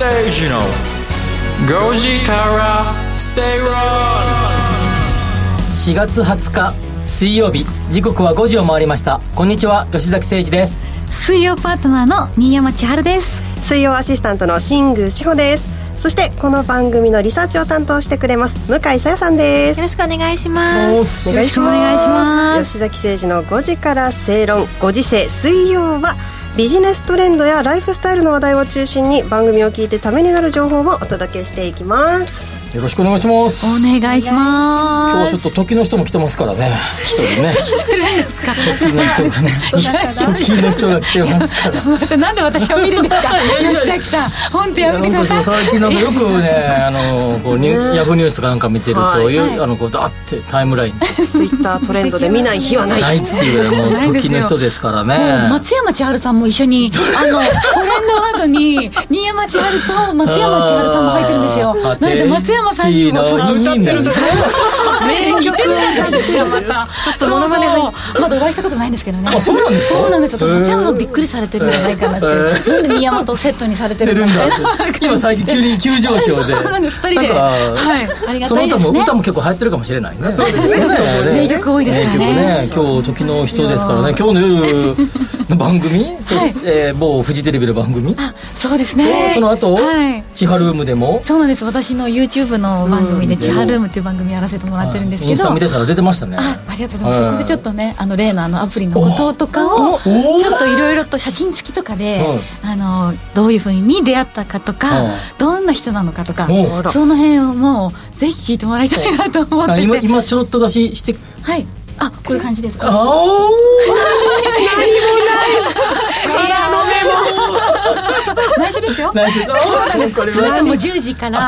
崎誠二の5時から正論4月20日水曜日。時刻は5時を回りました。こんにちは吉崎誠二です。水曜パートナーの新山千春です。水曜アシスタントの新宮志保です。そしてこの番組のリサーチを担当してくれます向井さやさんです。よろしくお願いします。よろしくお願いします。吉崎誠二の5時から正論5時制。水曜はビジネストレンドやライフスタイルの話題を中心に番組を聞いてためになる情報をお届けしていきます。よろしくお願いします。お願いします。今日はちょっと時の人も来てますからね。一人ね。時の人がね時の人が来てますから。またなんで私を見るんですか。吉崎さん。本当やめてください。最近なんかよくねあのこうニュヤフーニュースとかなんか見てると、はいあのこうダーってタイムライン。ツイッタートレンドで見ない日はない。ないっていうもう時の人ですからね。松山千春さんも一緒にあのトレンドワードに新山千春と松山千春さんも入ってるんですよ。なので松山さんにもそれを歌ってるんですよ名曲なんですよまた。ちょっとモノマネまだお会いしたことないんですけどね。あそうなんですか？そうなんですよ。松山さんびっくりされてるんじゃないかなって。なんで新山とセットにされてるんだ今最近急に急上昇で。そうなんです。二人で。はい。ありがたいですね。歌も結構流行ってるかもしれないね。そうですね。名曲多いですからね。名曲ね。今日時の人ですからね。今日の夜の番組、某フジテレビの番組？あそうですね。その後、はい。千葉ルームでも？そうなんです。私の YouTube の番組で「千葉ルーム」っていう番組やらせてもらってるんですけど。インスタ見てたら出てましたね。あありがとうございます、はい。そこでちょっとねあの例のあのアプリのこととかをちょっといろいろと写真付きとかで、あのどういうふうに出会ったかとか、うん。どんな人なのかとか、その辺をもうぜひ聞いてもらいたいなと思ってあて今今ちょろっと出ししてはいあこういう感じです。かあ内緒ですよ。あ内緒それとも10時から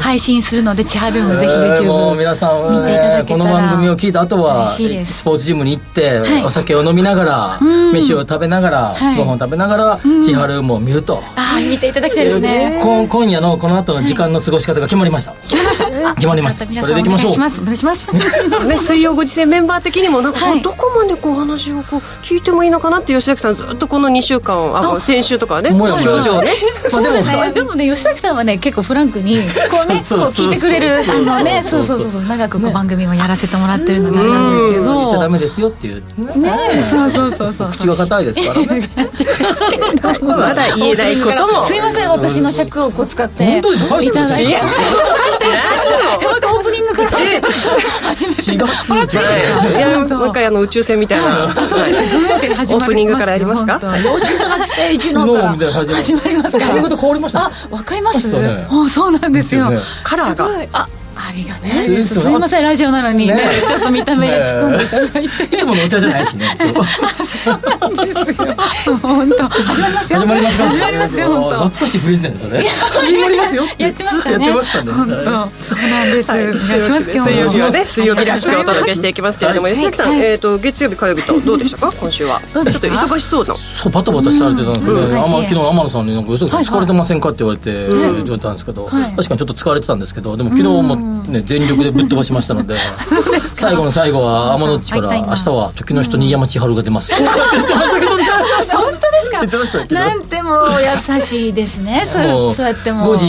配信するので千葉ルームぜひ YouTube 皆さんは見ていただけたらの番組を聞いた後はスポーツジムに行って、はい。お酒を飲みながら、うん。飯を食べながら、はい。ご飯を食べながら、千春も見ると、あー見ていただきたいですね。こ今夜のこの後の時間の過ごし方が決まりました、決まりました。決まりました。それでいきましょう。願いしますお願いします。ね、水曜ご時世メンバー的にもなんか、はい。どこまでこうお話をこう聞いてもいいのかなって吉崎さんずっとこの2週間あ先週とかはね表情ね。そうですね。でもね、吉崎さんはね、結構フランクに、こうね、こう聞いてくれる、あのね、そうそうそう。そう、長くこう番組もやらせてもらってるのであれなんですけど。言っちゃダメですよっていうね、そうそうそうそう。口が硬いですからね。まだ言えないことも。すいません、私の尺をこう使って。本当ですか？いただいて。じゃあ、またオープニングから始め始めて。4月じゃいやもう一回あの宇宙船みたいな。そうですね、って始まります。よオープニングからやりますか？本当吉崎誠一のから。始まりますから。髪型変わりましたあ、わかります。ね。あ、そうなんですよ。カラーが。すごい。あありがたいですすですよ。ねいませんラジオなのに。ね。ねちょっと見た目で突っ込んでいただいて。いつものお茶じゃないしね。そうなんですよ。本当。始まりますよ。始まりますか始まりますよ本当。懐かしいフレーズだよそれ始まりますよやってましたねやってましたね本当そうなんです、はいお願いします今日も水曜日はね水曜日らしくお届けしていきますけれども、はい吉崎さん、はいえっ、と月曜日火曜日とどうでしたか今週はちょっと忙しそうなそうバタバタされてたんですけど、うん昨日天野さんになんか「吉崎疲れてませんか?」って言われて言われたんですけど、はい確かにちょっと疲れてたんですけどでも昨日もね全力でぶっ飛ばしましたので 最後の最後は天野っちから「会いたいな。明日は時の人新山千春が出ます」って言ってましたけどね本当ですか？言ってましたけど。なんてもう優しいですね。そうそうやってもう。5時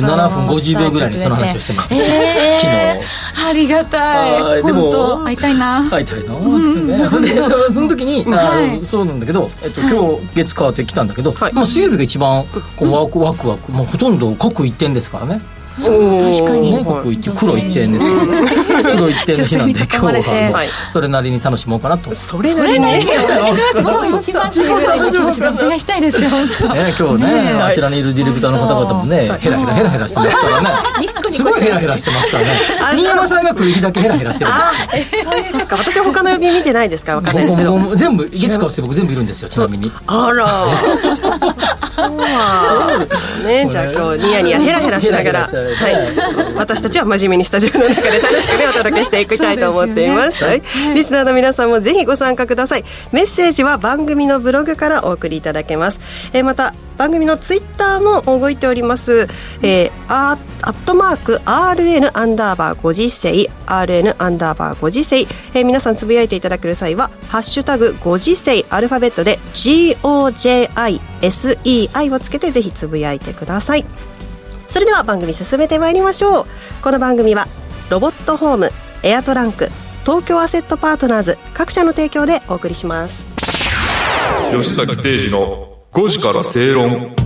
47分50秒ぐらいにその話をしてました。えー、ありがたはいいでも本当会いたいな。会いたいな。ーってねそれでその時に、あはい。そうなんだけど、えっと、今日月火って来たんだけど、はい。まあ、水曜日が一番こうワクワクワク、もうほとんど刻一点ですからね確かに。ね、刻一点黒一点です黒一点の日なんで今日はそれなりに楽しもうかなと、ね、それなりに今日一番ぐらいの気持ちでお願いしたいですよ本当今日ねねあちらにい。るディレクターの方々もねヘラヘラヘラヘラしてますからねすごいヘラヘラしてますからね。新山さんが来る日だけヘラヘラしてるんですよそっか。私は他の曜日見てないですか。らわかんないですけど。全部月火って僕全部いるんですよちなみに。あら。そうはね。じゃあ今日ニヤニヤヘラヘラしながら、はい、私たちは真面目にスタジオの中で楽しくねお届けしていきたいと思っています。はい、リスナーの皆さんもぜひご参加ください。メッセージは番組のブログからお送りいただけます、えーまた番組のツイッターも動いております、えー、アアットマーク RN アンダーバー5次世 RN アンダーバー5次世、えー、皆さんつぶやいていただける際は「ハッシュタグ5次世」アルファベットで GOJISEI をつけてぜひつぶやいてください。それでは番組進めてまいりましょう。この番組はロボットホームエアトランク東京アセットパートナーズ各社の提供でお送りします。吉崎誠二の5時から正論。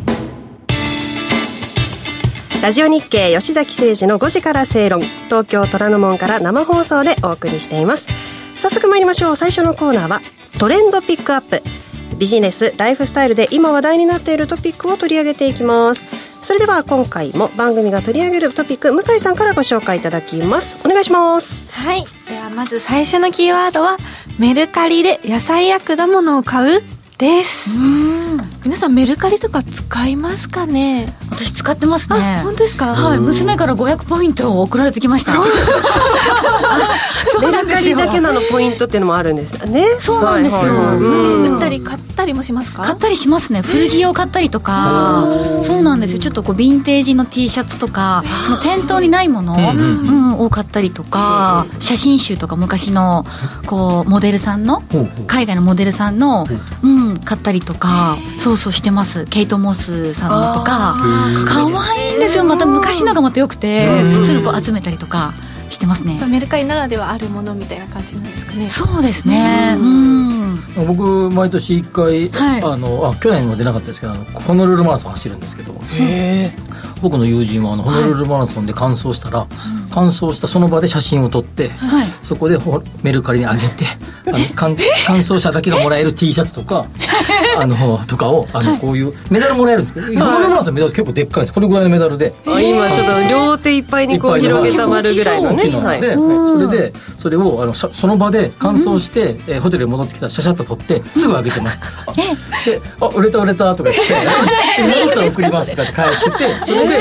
ラジオ日経吉崎誠二の5時から正論東京虎ノ門から生放送でお送りしています。早速参りましょう。最初のコーナーはトレンドピックアップ。ビジネスライフスタイルで今話題になっているトピックを取り上げていきます。それでは今回も番組が取り上げるトピック向井さんからご紹介いただきます。お願いします。はい。ではまず最初のキーワードはメルカリで野菜や果物を買う？です皆さんメルカリとか使いますかね？私使ってますね。本当ですか？はい。娘から500ポイント送られてきました。メルカリだけなのポイントっていうのもあるんですね。そうなんですよ、売ったり買ったりもしますか？買ったりしますね。古着を買ったりとか。そうなんですよ。ちょっとこうヴィンテージの T シャツとかその店頭にないもの、うん。を買ったりとか写真集とか昔のこうモデルさんの海外のモデルさんの、う。ん、買ったりとか。そうそうしてます。ケイト・モスさんのとか。可愛いんですよ。また昔のがまたよくてそういうのこう集めたりとかしてますね。メルカリならではあるものみたいな感じなんですかね。そうですね。うん。僕毎年1回、はい、あのあ去年は出なかったですけどホノルルマラソン走るんですけど。僕の友人はあのホノルルマラソンで完走したら、はい、完走したその場で写真を撮って、はい、そこでメルカリに上げてあの完完走者だけがもらえる T シャツとか あのとかをあの、こういうメダルもらえるんですけど、ホノルルマラソンメダル結構でっかいこれぐらいのメダルで。今ちょっと両手いっぱいにこう広げた丸ぐらいのね。で、それでそれをあのその場で完走して、えホテルに戻ってきたらシャシャッと撮ってすぐ上げてます。で「あ売れた売れた」とか言って「戻 ったら送ります」とかって返しててそれで、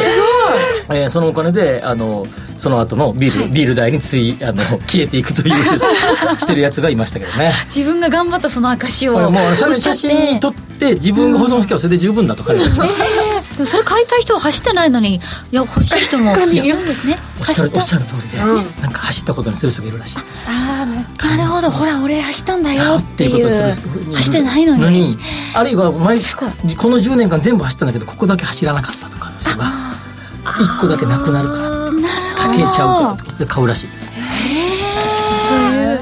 えー、そのお金であのその後のビール、ビール代についあの消えていくという してるやつがいましたけどね。自分が頑張ったその証をもう写真に撮って自分が保存しけばそれで十分だと彼は言ってました、えー、それ買いたい人は走ってないのにいや欲しい人もいるんですね。おっしゃるおっしゃる通りで、うん、なんか走ったことにする人がいるらしい。ああなるほど。ほら俺走ったんだよっていう。ことする走ってないのに。あるいは毎この10年間全部走ったんだけどここだけ走らなかったとかの人が1個だけなくなるから。かけちゃうから買うらしいです。そういう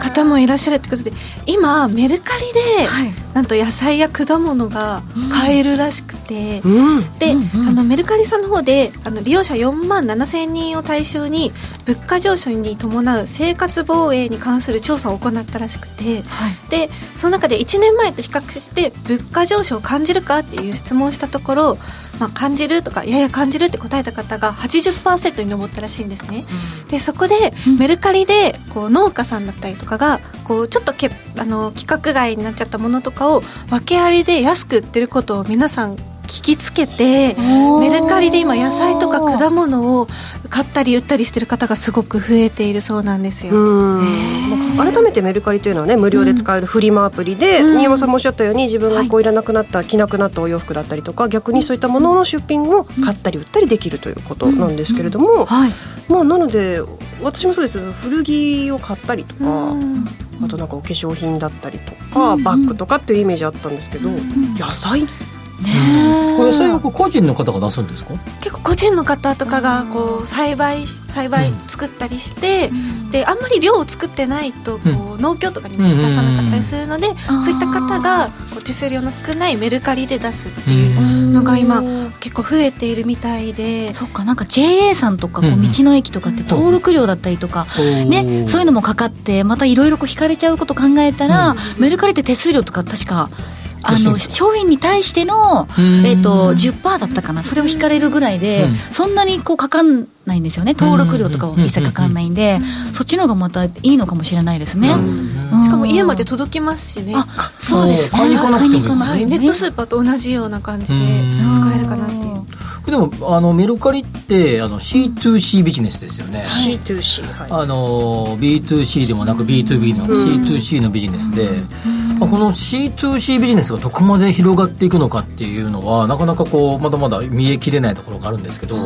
方もいらっしゃるってことで今メルカリで、はい、なんと野菜や果物が買えるらしくて、うん、で、うんうん、あのメルカリさんの方であの利用者4万7千人を対象に物価上昇に伴う生活防衛に関する調査を行ったらしくて、はい、でその中で1年前と比較して物価上昇を感じるかっていう質問をしたところまあ、感じるとかやや感じるって答えた方が80%に上ったらしいんですね、うん、でそこでメルカリでこう農家さんだったりとかがこうちょっとけあの規格外になっちゃったものとかを訳ありで安く売ってることを皆さん聞きつけてメルカリで今野菜とか果物を買ったり売ったりしてる方がすごく増えているそうなんですよ。改めてメルカリというのはね無料で使えるフリマアプリで、うん、新山さんもおっしゃったように自分がこうい。らなくなった、はい、着なくなったお洋服だったりとか逆にそういったものの出品を買ったり売ったりできるということなんですけれども、まあなので私もそうです古着を買ったりとか、あとなんかお化粧品だったりとか、バッグとかっていうイメージあったんですけど、野菜ねこれ野菜は個人の方が出すんですか？結構個人の方とかがこう栽培栽培作ったりして、うん、であんまり量を作ってないとこう農協とかにも出さなかったりするので、そういった方がこう手数料の少ないメルカリで出すっていうのが今結構増えているみたいで。そっかなんか JA さんとかこう道の駅とかって登録料だったりとか、ね、そういうのもかかってまたいろいろ引かれちゃうこと考えたら、メルカリって手数料とか確かあの商品に対しての、えーと、10%だったかな？それを引かれるぐらいで、うん、そんなにこうかかんないんですよね。登録料とかも一切かかんないんで、そっちの方がまたいいのかもしれないですね、しかも家まで届きますしね。あそうですね。買いに行かなくても、はい、ネットスーパーと同じような感じで使えるかなっていうでもあのメルカリってあの C2C ビジネスですよね、C2C、はい、あの B2C でもなく B2B の C2C のビジネスで、まあ、この C2C ビジネスがどこまで広がっていくのかっていうのはなかなかこうまだまだ見えきれないところがあるんですけど、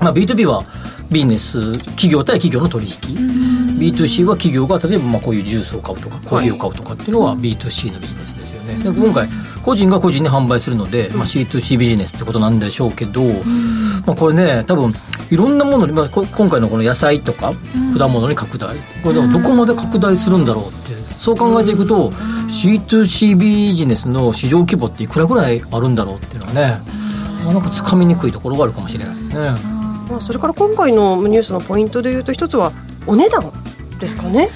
まあ、B2B はビジネス企業対企業の取引。B2C は企業が例えばまあこういうジュースを買うとかコーヒーを買うとかっていうのは B2C のビジネスですよね、で今回個人が個人に販売するので、まあ、C2C ビジネスってことなんでしょうけど、まあ、これね多分いろんなものに、まあ、こ今回のこの野菜とか果物に拡大。これでもどこまで拡大するんだろうってそう考えていくと C2C ビジネスの市場規模っていくらぐらいあるんだろうっていうのはねなんかつかみにくいところがあるかもしれないですね。まあ、それから今回のニュースのポイントでいうと一つはお値段ですかね。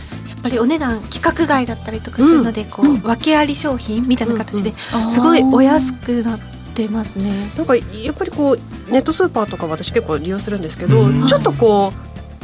やっぱりお値段規格外だったりとかするので、こう訳あり商品みたいな形ですごいお安くなってますね。なんかやっぱりこうネットスーパーとか私結構利用するんですけど、ちょっとこ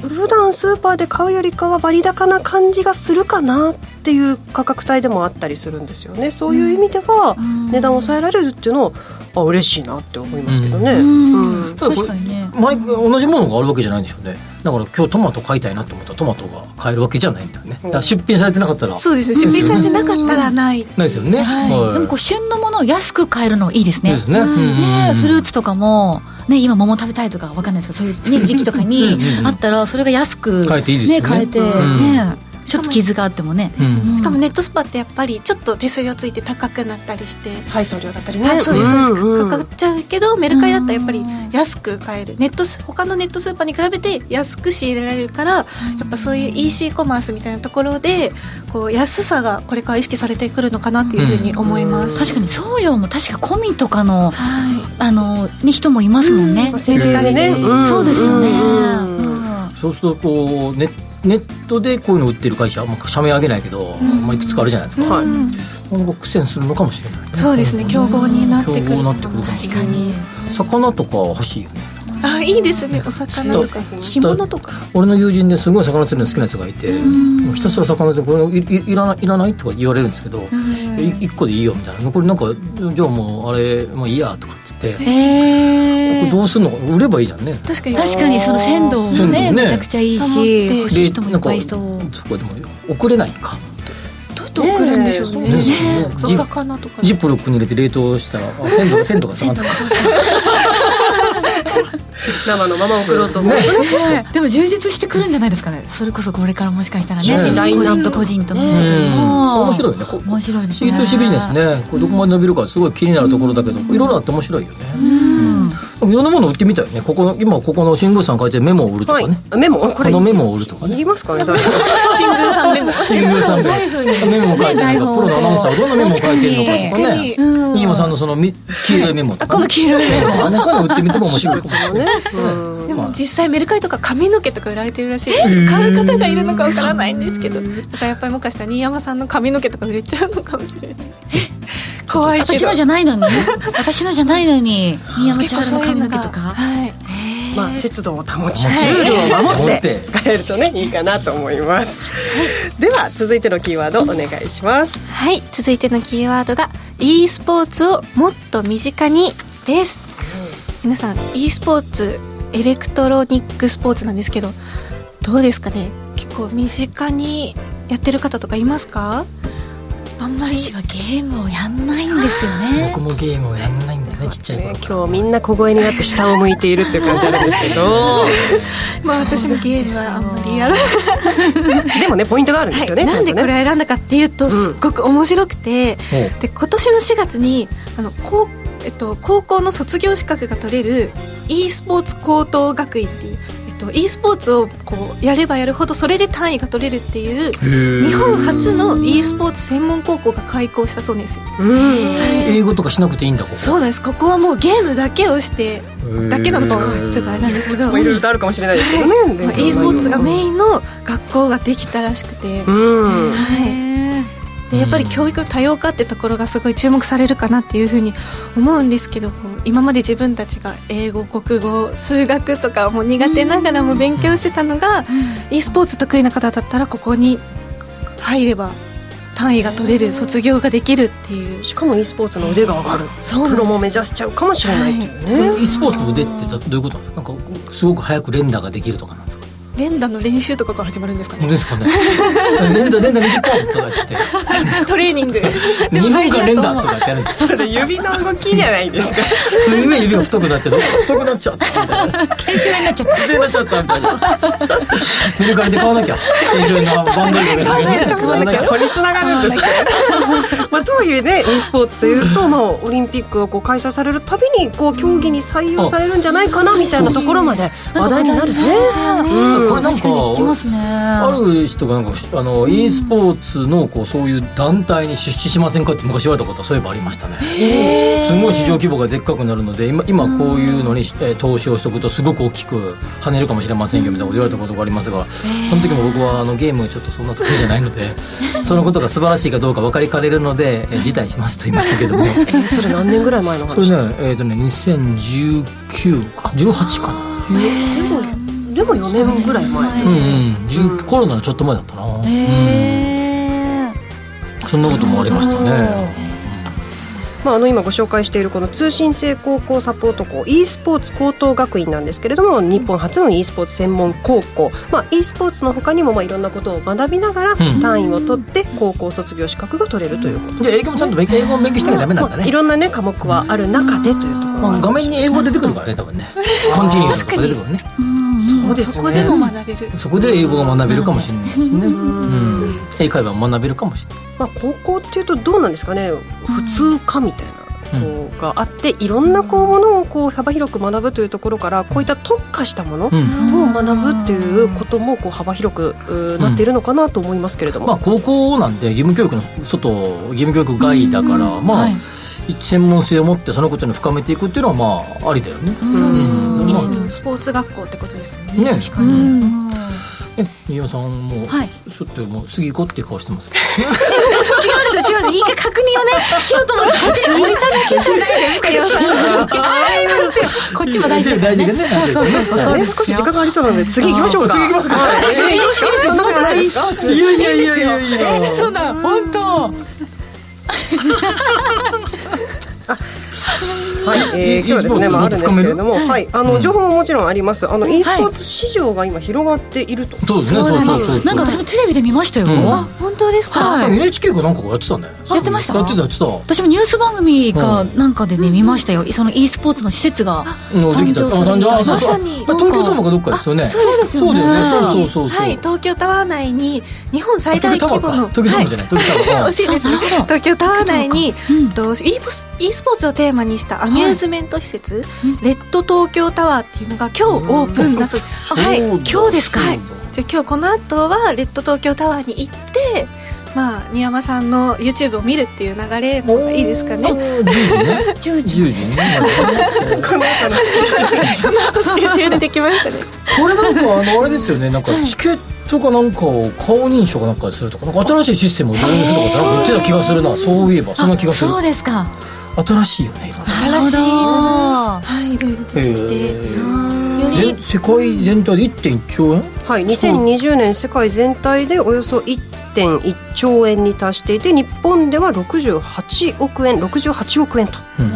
う普段スーパーで買うよりかは割高な感じがするかなっていう価格帯でもあったりするんですよね。そういう意味では値段を抑えられるっていうのをあ嬉しいなって思いますけどね、うん。ただこれ確かにね。毎同じものがあるわけじゃないんでしょうね。だから今日トマト買いたいなと思ったらトマトが買えるわけじゃないんだよね。だ出品されてなかったら。そうですね。出品されてなかったらない。ないですよね、はい。でもこう旬のものを安く買えるのいいですね。ですね、うんねフルーツとかもね、今桃食べたいとかわかんないですけどそういう、ね、時期とかにあったらそれが安く買えていいですよね。買えて、うん。ねちょっと傷があってもね、うん。しかもネットスパってやっぱりちょっと手数料ついて高くなったりして、配送料だったりね、はい、そうです、そうです、んんかかっちゃうけどメルカリだったらやっぱり安く買える。ネットス他のネットスーパーに比べて安く仕入れられるからやっぱそういう EC コマースみたいなところでこう安さがこれから意識されてくるのかなっていうふうに思います、確かに送料も確か込みとかのはい。あの、ね、人もいますもんね、そうですよね、そうするとこうネネットでこういうの売ってる会社、まあ、社名上げないけど、まあ、いくつかあるじゃないですか、今後苦戦するのかもしれない、ね、そうですね。競合になってくる。確かに。魚とかは欲しいよねあいいですね。お魚とか干物とか。俺の友人ですごい魚釣るの好きなやつがいて、ひたすら魚でこれいいいらないいらないとか言われるん。ですけど、い一個でいいよみたいな。これなんかじゃあもうあれもういいやとかっつって、こへえれどうすんの売ればいいじゃんね。確かに。確かにその鮮度も鮮度もね。ねめちゃくちゃいいし欲しい人もいっぱいそう。そこでも送れないかどうやって送るんでしょうね。ね。えお魚とか。ジップロックに入れて冷凍したらあ鮮度が鮮度が下がった 生のまま送ろうと思うとね。でも充実してくるんじゃないですかね。それこそこれからもしかしたらね。ね個人と個人とのうん。面白いよね。こ面白いですね。C2C ビジネスね。これどこまで伸びるかすごい気になるところだけどいろいろあって面白いよね。うんいろんなもの売ってみたいね。ここの今ここの新宮さん書いてるメモを売るとかはい。ね、メモ？これこのメモを売るとかいねりますかね新宮さんメモ。新宮さんでどういうふうにメモを書いてるね台本をとかプロのアナウンサーはどんなメモを書いてるのかとかね。うん。新山さんのそのみ黄色いメモとか、ね、あこの黄色いメモ。あんなの売ってみても面白いかも夫ね、うん。でも実際メルカリとか髪の毛とか売られてるらしい。です買う方がいるのかわからないんですけど。だからやっぱりもしかしたら新山さんの髪の毛とか売れちゃうのかもしれない 怖い私のじゃないのに。私のじゃないのに新山千春の髪の毛とか。はい。まあ、節度を保ち、ルはい。ールを守ってて。使えるとね、いいかなと思います。では、続いてのキーワードお願いします。はい。続いてのキーワードが e スポーツをもっと身近にです。皆さん e スポーツエレクトロニックスポーツなんですけどどうですかね？結構身近にやってる方とかいますか？あんまり私はゲームをやんないんですよね。僕もゲームをやんないんだよねちっちゃい頃ね、今日みんな小声になって下を向いているっていう感じあるんですけど、まあ私もゲームはあんまりやらない。でもね、ポイントがあるんですよね、はい、なんでこれ。を選んだかっていうとすっごく面白くて、ほうで今年の4月にあの高,、えっと、高校の卒業資格が取れる e スポーツ高等学院っていう、と、e スポーツをこうやればやるほどそれで単位が取れるっていう日本初の e スポーツ専門高校が開校したそうなんですよ。うん。英語とかしなくていいんだここ。そうなんです。ここはもうゲームだけをしてだけなのかちょっとあれなんですけど。まあいろいろとあるかもしれないですけどね。まあ e スポーツがメインの学校ができたらしくて、うん。はいでやっぱり教育多様化ってところがすごい注目されるかなっていうふうに思うんですけど今まで自分たちが英語国語数学とかも苦手ながらも勉強してたのが e スポーツ得意な方だったらここに入れば単位が取れる卒業ができるっていう。しかも e スポーツの腕が上がる。そうプロも目指しちゃうかもしれないっていうね。e スポーツの腕ってどういうことなんですか？なんかすごく早く連打ができるとかなんですか？連打の練習とかから始まるんですかね。ですかね。連打連打20本とか言って。トレーニング。2分間連打とかってやるんです。それ指の動きじゃないですか。すごい指が太くなって太くなっちゃったみたにな。っちゃった研修になっちゃったみたいな。メルカリで買わなきゃ。研修のバンドルで買わなきゃここにつながるんですね。まあ、とはいえね e スポーツというと、まあ、オリンピックがこう開催されるたびにこう競技に採用されるん。じゃないかなみたいなところまで話題になるね。これなんか確かに聞きますね。ある人がなんかあの e スポーツのこうそういう団体に出資しませんかって昔言われたことはそういえばありましたね。すごい市場規模がでっかくなるので今今こういうのに、えー投資をしておくとすごく大きく跳ねるかもしれませんよみたいなこと言われたことがありますがその時も僕はあのゲームちょっとそんな得意じゃないので そのことが素晴らしいかどうか分かりかねるので、えー辞退しますと言いましたけども。えーそれ何年ぐらい前の話それねえっ、とね2019か18かな。でも4年ぐらい前。うんうん。10コロナのちょっと前だったな、うん。へそんなこともありましたねまあ、あの今ご紹介しているこの通信制高校サポート校 e スポーツ高等学院なんですけれども日本初の e スポーツ専門高校、まあ、e スポーツの他にもまあいろんなことを学びながらん。単位を取って高校卒業資格が取れるということで英語もちゃんと勉強英語も勉強しなきゃダメなんだまあ、いね、ろんなね科目はある中でというところまあ、画面に英語出てくるからね多分ね。コンティニューとか出てくるね。そうですよね。そこでも学べる。そこで英語が学べるかもしれないですね、うん、英会話も学べるかもしれないまあ、高校っていうとどうなんですかね。普通科みたいな。こうがあっていろんなこうものをこう幅広く学ぶというところからこういった特化したものをうん。学ぶっていうこともこう幅広くうなっているのかなと思いますけれども、まあ高校なんで義務教育の外義務教育外だから、まあ、はい。専門性を持ってそのことに深めていくっていうのはまあありだよね、そうですうん。スポーツ学校ってことですよね。ねうん。え新山さんも、はいちょっともう次行こうっていう顔してますけ違うんですよ違うんです。よ一回確認をね。しようと思ってこっちに置いただけじゃない。ですかこっちも大事だからね。大事だねそうそうそうそうね少し時間がありそうなので次行きましょうか。次行きますかはい次行きますか。そんなことないです。かどいやいや。いやいやいやいや。そうだ本当 はい、えー、今日はですね、e まあ、あるんですけれども、はい、あの、うん。情報ももちろんあります。あの、e スポーツ市場が今広がっていると。そうですねそうそうそうなんか私もテレビで見ましたよ、うん。あ本当ですか、はい。NHK かなんかがやってたね。やってました？やってたやってた。私もニュース番組かなんかでね見ましたよ。その e スポーツの施設が誕生するまさに。あ東京ドームかどっかですよね。そうですよね。そうだよね。そうまさにそうそうそう。はい、東京タワー内に日本最大規模の東京タワーじゃない。東京タワー。東京タワー内に、うん。と e e スポーツをテーマにしたアミューズメント施設、レッド東京タワーっていうのが今日オープンだそうです、はい。今日ですか。そうだじゃあ今日この後はレッド東京タワーに行ってまあ新山さんの YouTube を見るっていう流れの方がいいですかね。10時ね。10 10時ね。この後のスケジュールできましたね。これなんかあのあれですよね。なんかチケットかなんかを顔認証かなんかするとかなんか新しいシステムを導入するとか言ってた気がするな。そういえばそんな気がする。そうですか新しいよねいろいろなはいいろいろできて、えー。より全世界全体で1.1兆円？はい、2020年世界全体でおよそ1.1兆円に達していて日本では68億円68億円と。うん。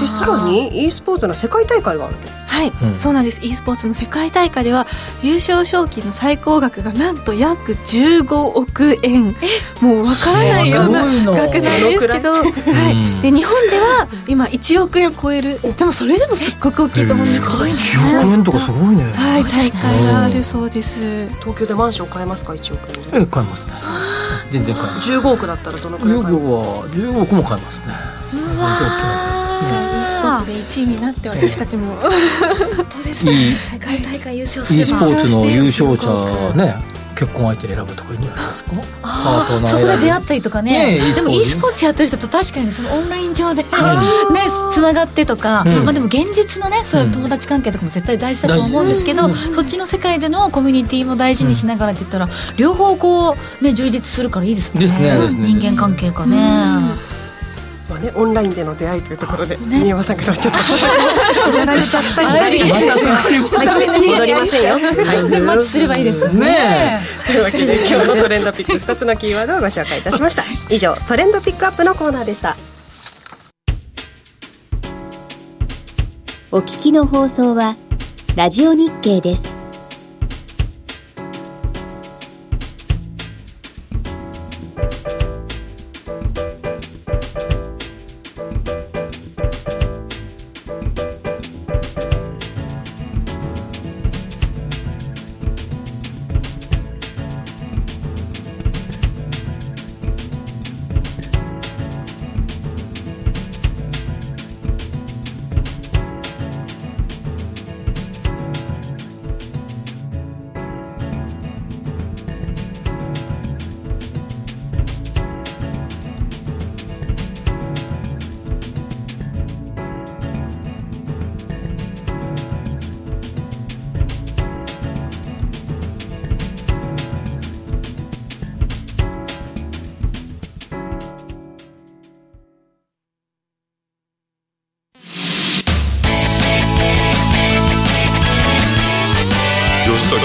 でさらに e スポーツの世界大会があるとはい、うん。そうなんです。e スポーツの世界大会では優勝賞金の最高額がなんと約15億円。もうわからないような額なんですけど、はうん。い、で日本では今1億円を超える。でもそれでもすっごく大きいと思うんです。けど、1億円とかすごいね。はい、大会があるそうです。東京でマンション買えますか？1億円。でえ買いますね。全然買います。15億だったらどのくらい10買えます？かは10億も買いますね。うわ e で1位になって私たちも。いい。世界大会優勝す e ればスポーツの優勝者ね結婚相手に選ぶとかいいんじゃないですかパートあナーそこで出会っったりとかね。でも e ス e スポーツやってる人と確かにそのオンライン上でねうつながってとか、うん。まあ、でも現実のねそういう友達関係とかも絶対大事だと思うんですけど、そっちの世界でのコミュニティも大事にしながらって言ったら、両方こうね充実するからいいですね。ね人間関係がね、まあね、オンラインでの出会いというところで、ね新山さんからはちょっと やられちゃったんで、あれまたそこに戻りませんよ。はいマッチすればいいですねねというわけで今日のトレンドピック2つのキーワードをご紹介いたしました以上トレンドピックアップのコーナーでしたお聞きの放送はラジオ日経です。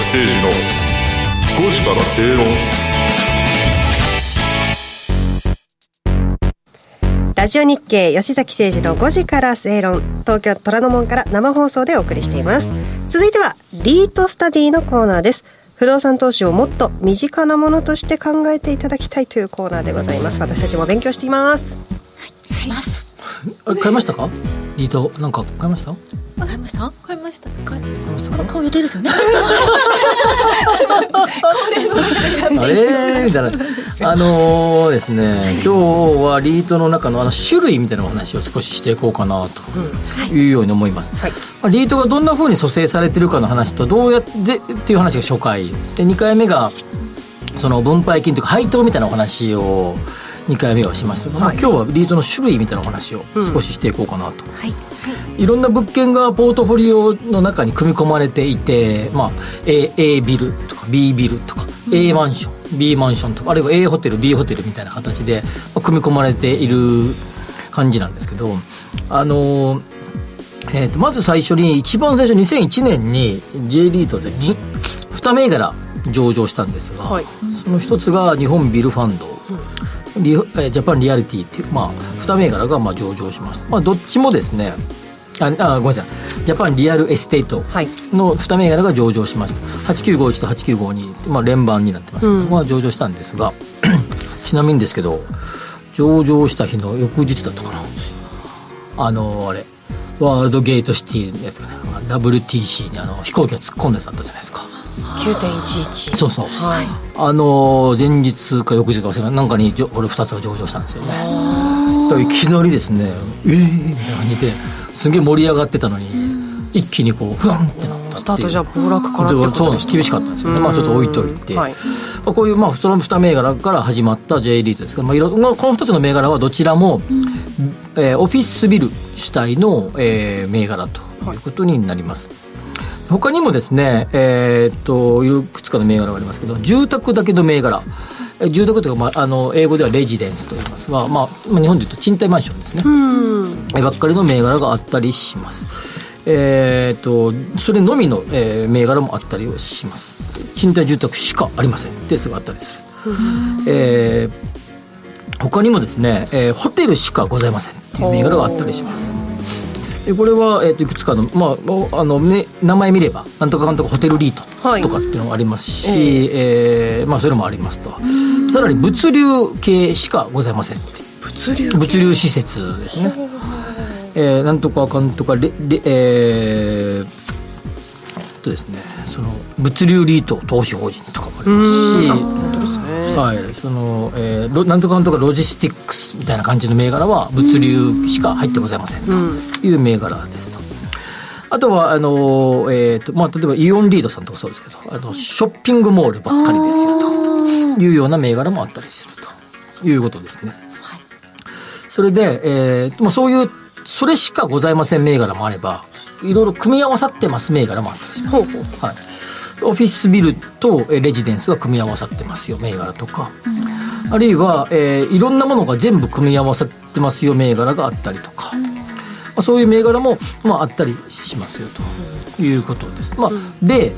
誠二の5時から正論。ラジオ日経吉崎誠二の5時から正論。東京虎ノ門から生放送でお送りしています。続いてはリートスタディのコーナーです。不動産投資をもっと身近なものとして考えていただきたいというコーナーでございます。私たちも勉強しています。はいます。あ買いましたか？リートなんか買いました？買いました？買いました買いましたか買う予定ですよ ね。あれ？みたいな。あのーですね、今日はリートの中のあの種類みたいなお話を少ししていこうかなとい。うように思います、はい。まあリートがどんなふうに蘇生されてるかの話とどうやってっていう話が初回。で2回目がその分配金というか配当みたいなお話を2回目はしましたが、まあ、今日はリートの種類みたいなお話を少ししていこうかなと、はい。い。ろんな物件がポートフォリオの中に組み込まれていて、まあ、A, A ビルとか B ビルとか、A マンション B マンションとかあるいは A ホテル B ホテルみたいな形で、まあ組み込まれている感じなんですけどあのえーとまず最初に一番最初2001年に J リートでに2銘柄上場したんですが、はい。その一つが日本ビルファンド、リえージャパンリアリティっていう、まあ、2銘柄がまあ上場しました、まあ、どっちもですねああごめんなさい。ジャパンリアルエステートはい。の2銘柄が上場しました。8951と8952、まあ、連番になってますけど、うん。まあ、上場したんですが ちなみにですけど上場した日の翌日だったかな。あのあれワールドゲートシティのやつがね WTC にあの飛行機が突っ込んだやつあったじゃないですか9.11そうそう。はい。あの前日か翌日か忘れなんかにこれ2つが上場したんですよね。だからいきなりですねええー、みたいな感じですげえ盛り上がってたのに一気にこうふわんってなったスタートじゃ暴落からって厳しかったんですよね。まあちょっと置いといて、はい。まあこういうまあその2銘柄から始まった J リートですけど、まあ、いろまあこの2つの銘柄はどちらも、えーオフィスビル主体の、えー銘柄ということになります、他にもですね、えーっといくつかの銘柄がありますけど住宅だけの銘柄。えー住宅というか、まあ、あの英語ではレジデンスと言います。が、まあ、まあ日本でいうと賃貸マンションですね、うん。えばっかりの銘柄があったりします。えー、とそれのみの、えー銘柄もあったりをします。賃貸住宅しかありません。ですがあったりする、えー他にもですね、えーホテルしかございません。っていう銘柄があったりしますでこれは、えー、といくつかの,、まああのね、名前見ればなんとかかんとかホテルリートはい。とかっていうのがありますし、えーまあ、それもありますと。さらに物流系しかございません物流物流施設ですね。えー、なんとかかんとかレレえー、とですねその物流リート投資法人とかもありますし、はい、その、えーロなんとかかんとかロジスティックスみたいな感じの銘柄は物流しか入ってございませんという銘柄ですと。あとはあのえーとまあ、例えばイオンリードさんとかそうですけどあのショッピングモールばっかりですよと。いうような銘柄もあったりすると。いうことですね。それで、えーまあ、そういうそれしかございません銘柄もあればいろいろ組み合わさってます銘柄もあったりします。はいオフィスビルとえーレジデンスが組み合わさってますよ銘柄とか、あるいは、えーいろんなものが全部組み合わさってますよ銘柄があったりとか、まあ、そういう銘柄も、まあ、あったりしますよということです。まあ、で、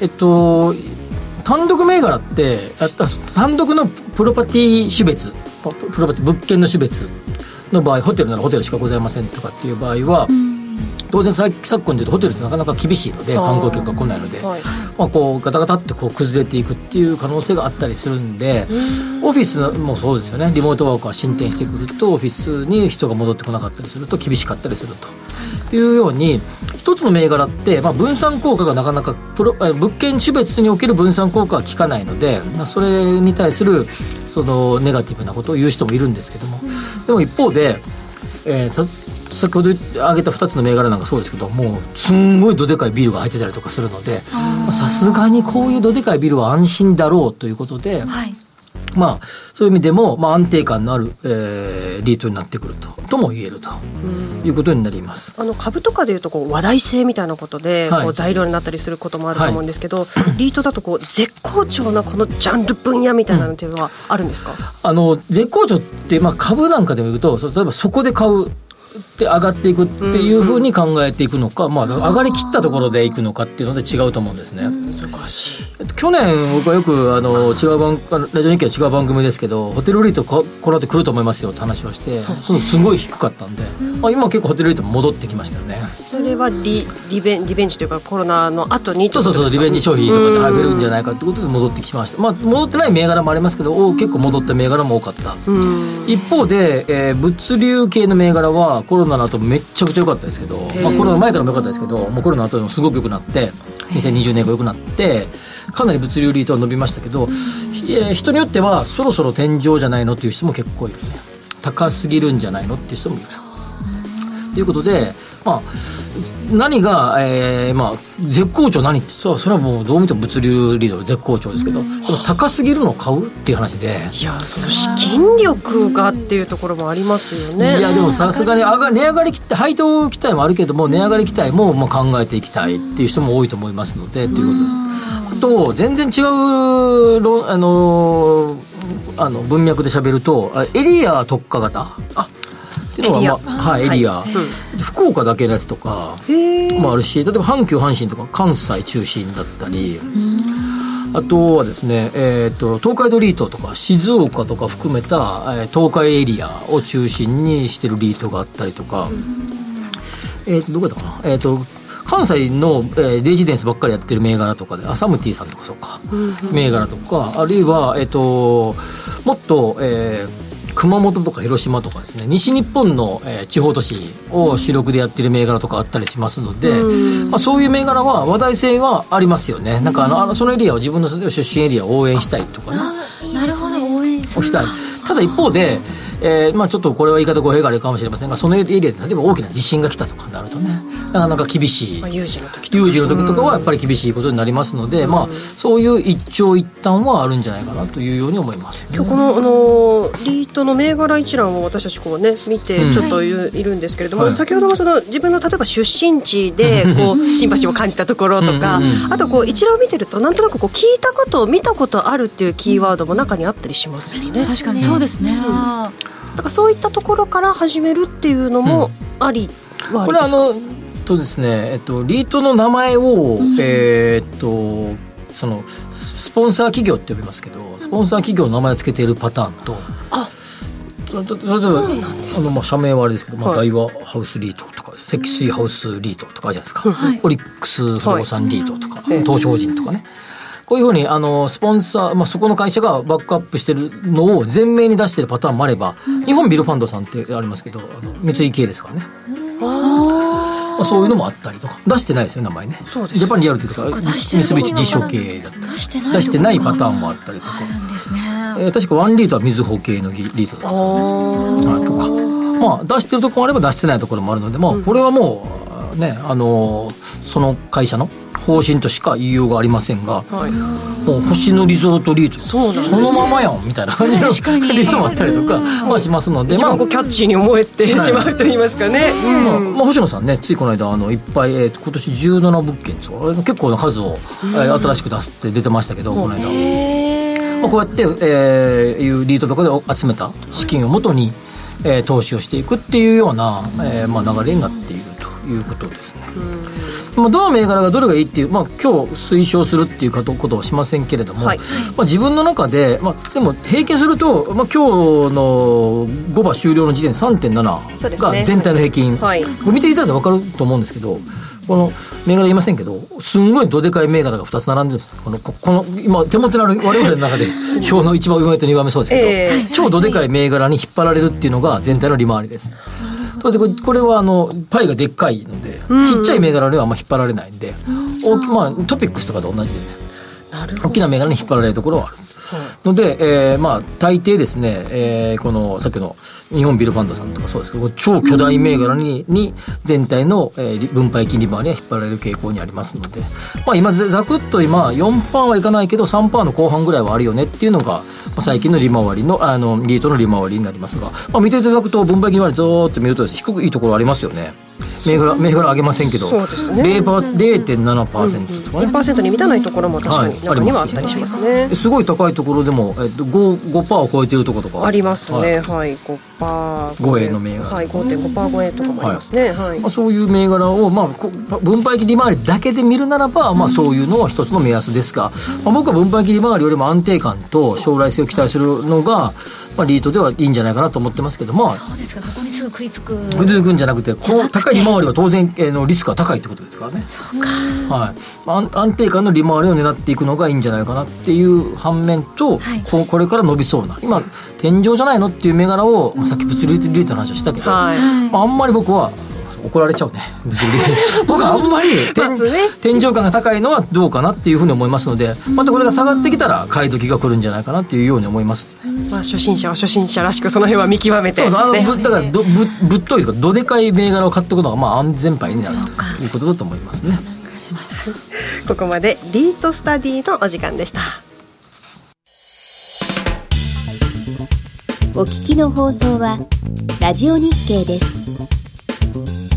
えっと単独銘柄って単独のプロパティ種別ププロパティ物件の種別の場合ホテルならホテルしかございませんとかっていう場合は、当然さ昨今でいうとホテルってなかなか厳しいので観光客が来ないので、はい。まあ、こうガタガタってこう崩れていくっていう可能性があったりするんでオフィスもそうですよね。リモートワークが進展してくるとオフィスに人が戻ってこなかったりすると厳しかったりすると。いうように一つの銘柄って、まあ、分散効果がなかなかプロえ物件種別における分散効果は効かないので、まあ、それに対するそのネガティブなことを言う人もいるんですけども。でも一方で、えーさ先ほど挙げた2つの銘柄なんかそうですけどもうすんごいどでかいビルが入ってたりとかするのでまあさすがにこういうどでかいビルは安心だろうということで、はい。まあ、そういう意味でも、まあ、安定感のある、えーリートになってくるととも言えるということになります。あの株とかでいうとこう話題性みたいなことではい。こう材料になったりすることもあると思うんですけど、リートだとこう絶好調なこのジャンル分野みたいなのっていうのはあるんですか、あの絶好調って、まあ、株なんかでも言うとそ例えばそこで買うって上がっていくっていうふうに考えていくのか、まあ、上がりきったところでいくのかっていうので違うと思うんですね。難しい。去年僕はよくあの違う番ラジオ日記は違う番組ですけどホテルリートここの後来ると思いますよって話をしてそのすごい低かったんで、まあ、今結構ホテルリート戻ってきましたよね。それはリリベンリベンジというかコロナの後にそうそうそうリベンジ消費とかで上げるんじゃないかってことで戻ってきました。まあ戻ってない銘柄もありますけど結構戻った銘柄も多かった。一方で、えー、物流系の銘柄はコロナの後めちゃくちゃ良かったですけど、まあ、コロナ前からも良かったですけどもうコロナの後でもすごく良くなって2020年が良くなってかなり物流リートは伸びましたけど、えー、人によってはそろそろ天井じゃないのっていう人も結構いるね。高すぎるんじゃないのっていう人もいるということでまあ、何が、えーまあ、絶好調何ってそれはもうどう見ても物流リード絶好調ですけど、でも高すぎるのを買うっていう話で。いやその資金力がっていうところもありますよね。いやでもさすがに上が値上がり配当期待もあるけども値上がり期待もまあ考えていきたいっていう人も多いと思いますのでっていうことです。あと全然違うあのあの文脈で喋るとエリア特化型。あっていうのは、まあ、はい、エリア、はい、福岡だけのやつとかもあるし例えば阪急阪神とか関西中心だったりあとはですね、えーと、東海道リートとか静岡とか含めた、えー、東海エリアを中心にしてるリートがあったりとか、えっ、ー、とどこだったかな？えっ、ー、と関西の、えー、レジデンスばっかりやってる銘柄とかでアサムティさんとかそうか、銘柄とかあるいは、えーと、もっと、えー、熊本とか広島とかですね西日本の、えー、地方都市を主力でやってる銘柄とかあったりしますので、まあ、そういう銘柄は話題性はありますよね。なんかあのあのそのエリアを自分の出身エリアを応援したいとかね。なるほど応援したい。ただ一方でえーまあ、ちょっとこれは言い方語弊があるかもしれませんがそのエリアで例えば大きな地震が来たとかになるとねなかなか厳しい、まあ、有事の時とか。有事の時とかはやっぱり厳しいことになりますので、まあ、そういう一長一短はあるんじゃないかなというように思います、今日このあのリートの銘柄一覧を私たちこう、ね、見てちょっといる,、んですけれども、はい、先ほどもその自分の例えば出身地でこうシンパシーを感じたところとかあとこう一覧を見てるとなんとなくこう聞いたこと見たことあるっていうキーワードも中にあったりしますよね。確かにそうですね、うんなんかそういったところから始めるっていうのもありはありですか、これあのとですね、えっと、リートの名前を、うん、えー、っとそのスポンサー企業って呼びますけどスポンサー企業の名前を付けているパターンと、あ例えばあのまあ社名はあれですけど、まあ、大和ハウスリートとか積水ハウスリートとかあるじゃないですか、はい、オリックス不動産リートとか、はい、東証法人とかね、こういうふうに、あの、スポンサー、まあ、そこの会社がバックアップしてるのを前面に出してるパターンもあれば、うん、日本ビルファンドさんってありますけど、あの三井系ですからね。あそういうのもあったりとか。出してないですよ名前ね。そうですジャパンリアルというか三菱地所系だったり。出してないパターンもあったりとか、えー、確かワンリートはみずほ系のリートだったりとか。まあ出してるところもあれば出してないところもあるのでまあこれはもうねあのその会社の方針としか言いようがありませんが、はい、もう星野リゾートリート。そのままやんみたいな感じのリートもあったりとか、まあ、しますので、まあ、キャッチーに思えてしまうと言いますかね、まあまあ、星野さんねついこの間あのいっぱい、えー、今年17物件です。結構な数を、えー、新しく出すって出てましたけど、この間、まあ、こうやって、えー、いうリートとかで集めた資金をもとに、えー、投資をしていくっていうような、えーまあ、流れになっている。ということですね。まあ、どの銘柄がどれがいいっていう、まあ、今日推奨するっていうことはしませんけれども、はい、まあ、自分の中で、まあ、でも平均すると、まあ、今日の5番終了の時点で3.7が全体の平均、ねはい、これ見ていただいたら分かると思うんですけどこの銘柄言いませんけどすんごいどでかい銘柄が2つ並んでるんです。このこの今手元にある我々の中で 表の一番上と2番目そうですけど、えー、超どでかい銘柄に引っ張られるっていうのが全体の利回りです。そこれはあのパイがでっかいので、ちっちゃい銘柄にはあんま引っ張られないんで、大きまあ、トピックスとかと同じでね。大きな銘柄に引っ張られるところはある。ので、えー、まあ、大抵ですね、えー、この、さっきの日本ビルファンドさんとかそうですけど、超巨大銘柄に、に全体の、えー、分配金利回りは引っ張られる傾向にありますので、まあ、今、ざくっと今、4%はいかないけど、3%の後半ぐらいはあるよねっていうのが、まあ、最近の利回りの、あの、リートの利回りになりますが、まあ、見ていただくと、分配金利回りずーっと見ると、低いところありますよね。銘柄銘柄上げませんけどそうですね。0%パー0.7%とかね、1%に満たないところも確かに中にはあったりしますね、すごい高いところでも、えっと、5%, 5を超えてるところとか？ありますね。ははい。い、5%パー。5円の銘柄。はい。5.5%超えとかもありますね。はい、まあ、そういう銘柄を、まあ、こ分配金利回りだけで見るならば、まあ、そういうのは一つの目安ですが、まあ、僕は分配金利回りよりも安定感と将来性を期待するのが、まあ、リートではいいんじゃないかなと思ってますけどまあそうですか。ここにすぐ食いつく。グズグんじゃなくてこの高い利回りは当然、えーのリスクが高いってことですからね。はい、安安定感の利回りを狙っていくのがいいんじゃないかなっていう反面と、はい。ここれから伸びそうな今天井じゃないのっていう銘柄を、まあ、さっき物流リートの話をしたけど、はい。まあ、あんまり僕は怒られちゃうね。僕はあんまり天,、まずね。天井感が高いのはどうかなっていうふうに思いますのでまたこれが下がってきたら買い時が来るんじゃないかなっていうように思います、まあ、初心者は初心者らしくその辺は見極めて。そうそうあの、ね。ぶだからどぶぶっといとか？どでかい銘柄を買っておくのがまあ安全牌になるということだと思いますね。ここまでリートスタディのお時間でした。お聞きの放送はラジオ日経です。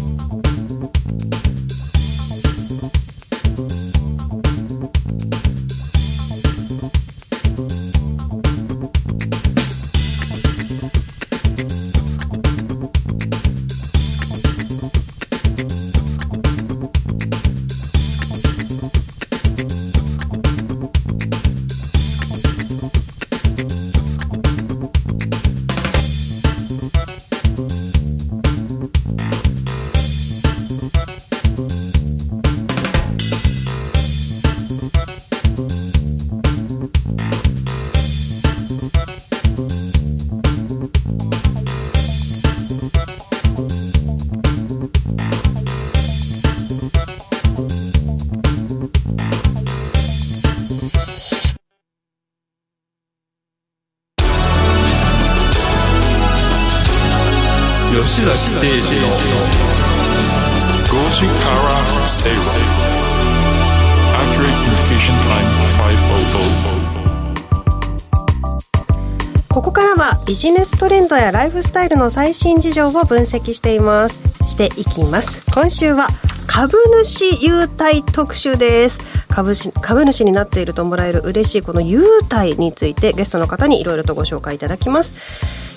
ジネストレンドやライフスタイルの最新事情を分析しています。していきます。今週は株主優待特集です。株主株主になっているともらえる嬉しいこの優待についてゲストの方にいろいろとご紹介いただきます。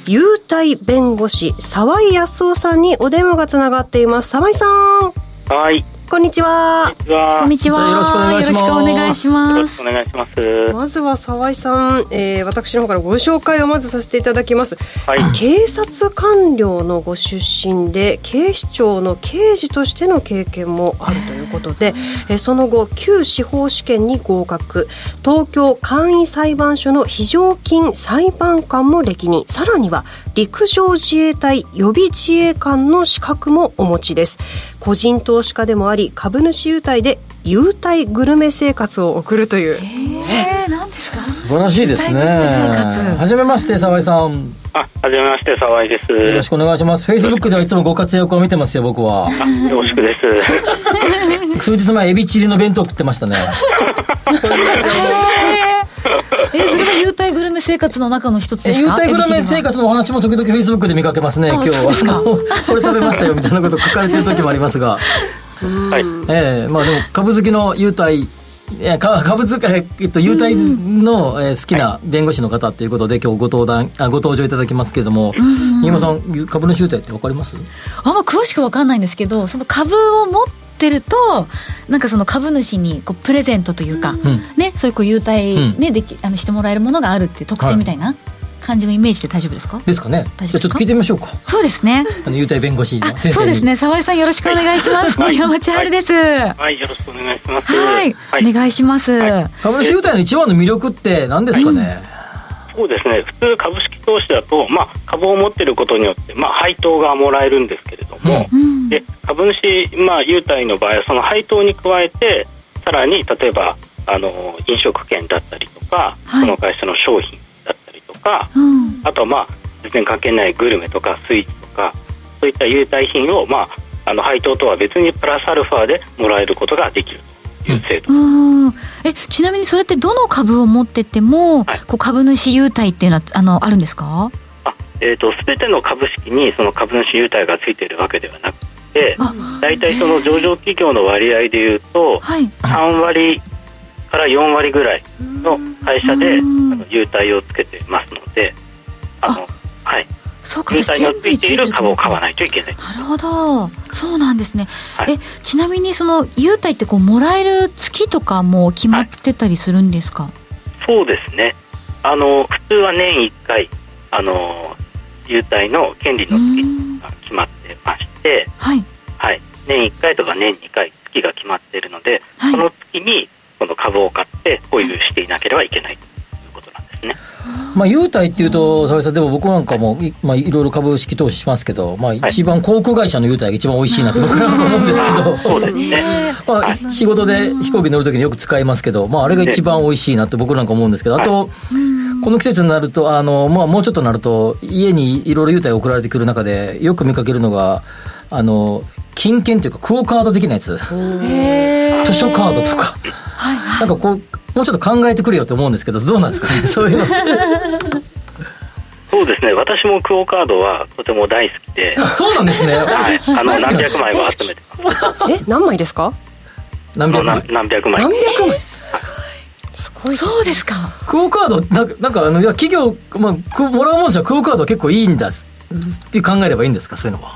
優待弁護士沢井康夫さんにお電話がつながっています。沢井さん。はい。こんにちは。こんにちは。よろしくお願いしますよろしくお願いしよます。ろしくお願いします。まずは沢井さん、えー私の方からご紹介をまずさせていただきます、はい。警察官僚のご出身で警視庁の刑事としての経験もあるということで、えーその後旧司法試験に合格。東京簡易裁判所の非常勤裁判官も歴任。さらには陸上自衛隊予備自衛官の資格もお持ちです個人投資家でもあり株主優待で優待グルメ生活を送るという。えー、何ですか？素晴らしいですね。優待グルメ生活。はじめまして沢井さん。あ、はじめまして、沢井です。よろしくお願いします。フェイスブックではいつもご活躍を見てますよ僕は。あよろしくです。数日前エビチリの弁当食ってましたね えー、それは優待グルメ生活の中の一つですか？優待グルメ生活のお話も時々フェイスブックで見かけますね今日は。これ食べましたよみたいなこと書かれてる時もありますが。はい。ええまあでも株好きの優待いやか株好き、えっと、優待の、えー好きな弁護士の方ということで、今日ご登壇あご登場いただきますけれども、新山さん、株主優待って分かります？あんま詳しく分かんないんですけどその株を持ってるとなんかその株主にこうプレゼントというか、ん。ね、そういうこう優待、うん。ねできあのしてもらえるものがあるっていう特典みたいな感じのイメージで大丈夫ですか？ですかね。大丈夫ちょっと聞いてみましょうか。そうですね。あの優待弁護士のあ先生に。そうですね。沢井さんよろしくお願いします。野山千春です。ははい、よろしくお願いします。い、はい。お願いします、はい。株主優待の一番の魅力って何ですかね、そうですね。普通株式投資だと、まあ、株を持っていることによって、まあ、配当がもらえるんですけれども、うん。で株主、まあ、優待の場合はその配当に加えてさらに例えばあの飲食券だったりとか、はい。その会社の商品だったりとか、うん。あとはまあ全然関係ないグルメとかスイーツとかそういった優待品を、まあ、あの配当とは別にプラスアルファでもらえることができるという制度、うん。えちなみにそれってどの株を持ってても、はい。こう株主優待っていうのはあのあるんですか？あえー、と全ての株式にその株主優待がついているわけではなくで大体その上場企業の割合でいうと、はい、3割から4割ぐらいの会社で優待をつけてますのであのはいそうか優待のついている株を買わないといけない。なるほど。そうなんですね、はい、えちなみにその優待ってこうもらえる月とかも決まってたりするんですか、はい、そうですね。あの普通は年1回あの優待の権利の月が決まってまして、はい、はい、年1回とか年2回月が決まっているので、はい、その月にこの株を買って保有していなければいけないですね。まあ、優待っていうと、澤井さん、でも僕なんかも、いまあ、いろいろ株式投資しますけど、まあ、一番航空会社の優待が一番おいしいなって僕なんか思うんですけど、そうですね。まあ、仕事で飛行機乗るときによく使いますけど、まあ、あれが一番おいしいなって僕なんか思うんですけど、あと、この季節になると、あの、まあ、もうちょっとなると、家にいろいろ優待送られてくる中で、よく見かけるのが、あの、金券というか、クオカード的なやつ。図書カードとか。はいはい、なんかこう、もうちょっと考えてくれよと思うんですけど、どうなんですかね、そういうのって。そうですね、私もクオカードはとても大好きで。そうなんですね。はい、あの、何百枚も集めてます。え、何枚ですか？何百枚？何百枚。何百枚？すごいそうですか。クオカード、なんか、なんかあの、企業、まあ、もらうもんじゃクオカード結構いいんだって考えればいいんですか、そういうのは。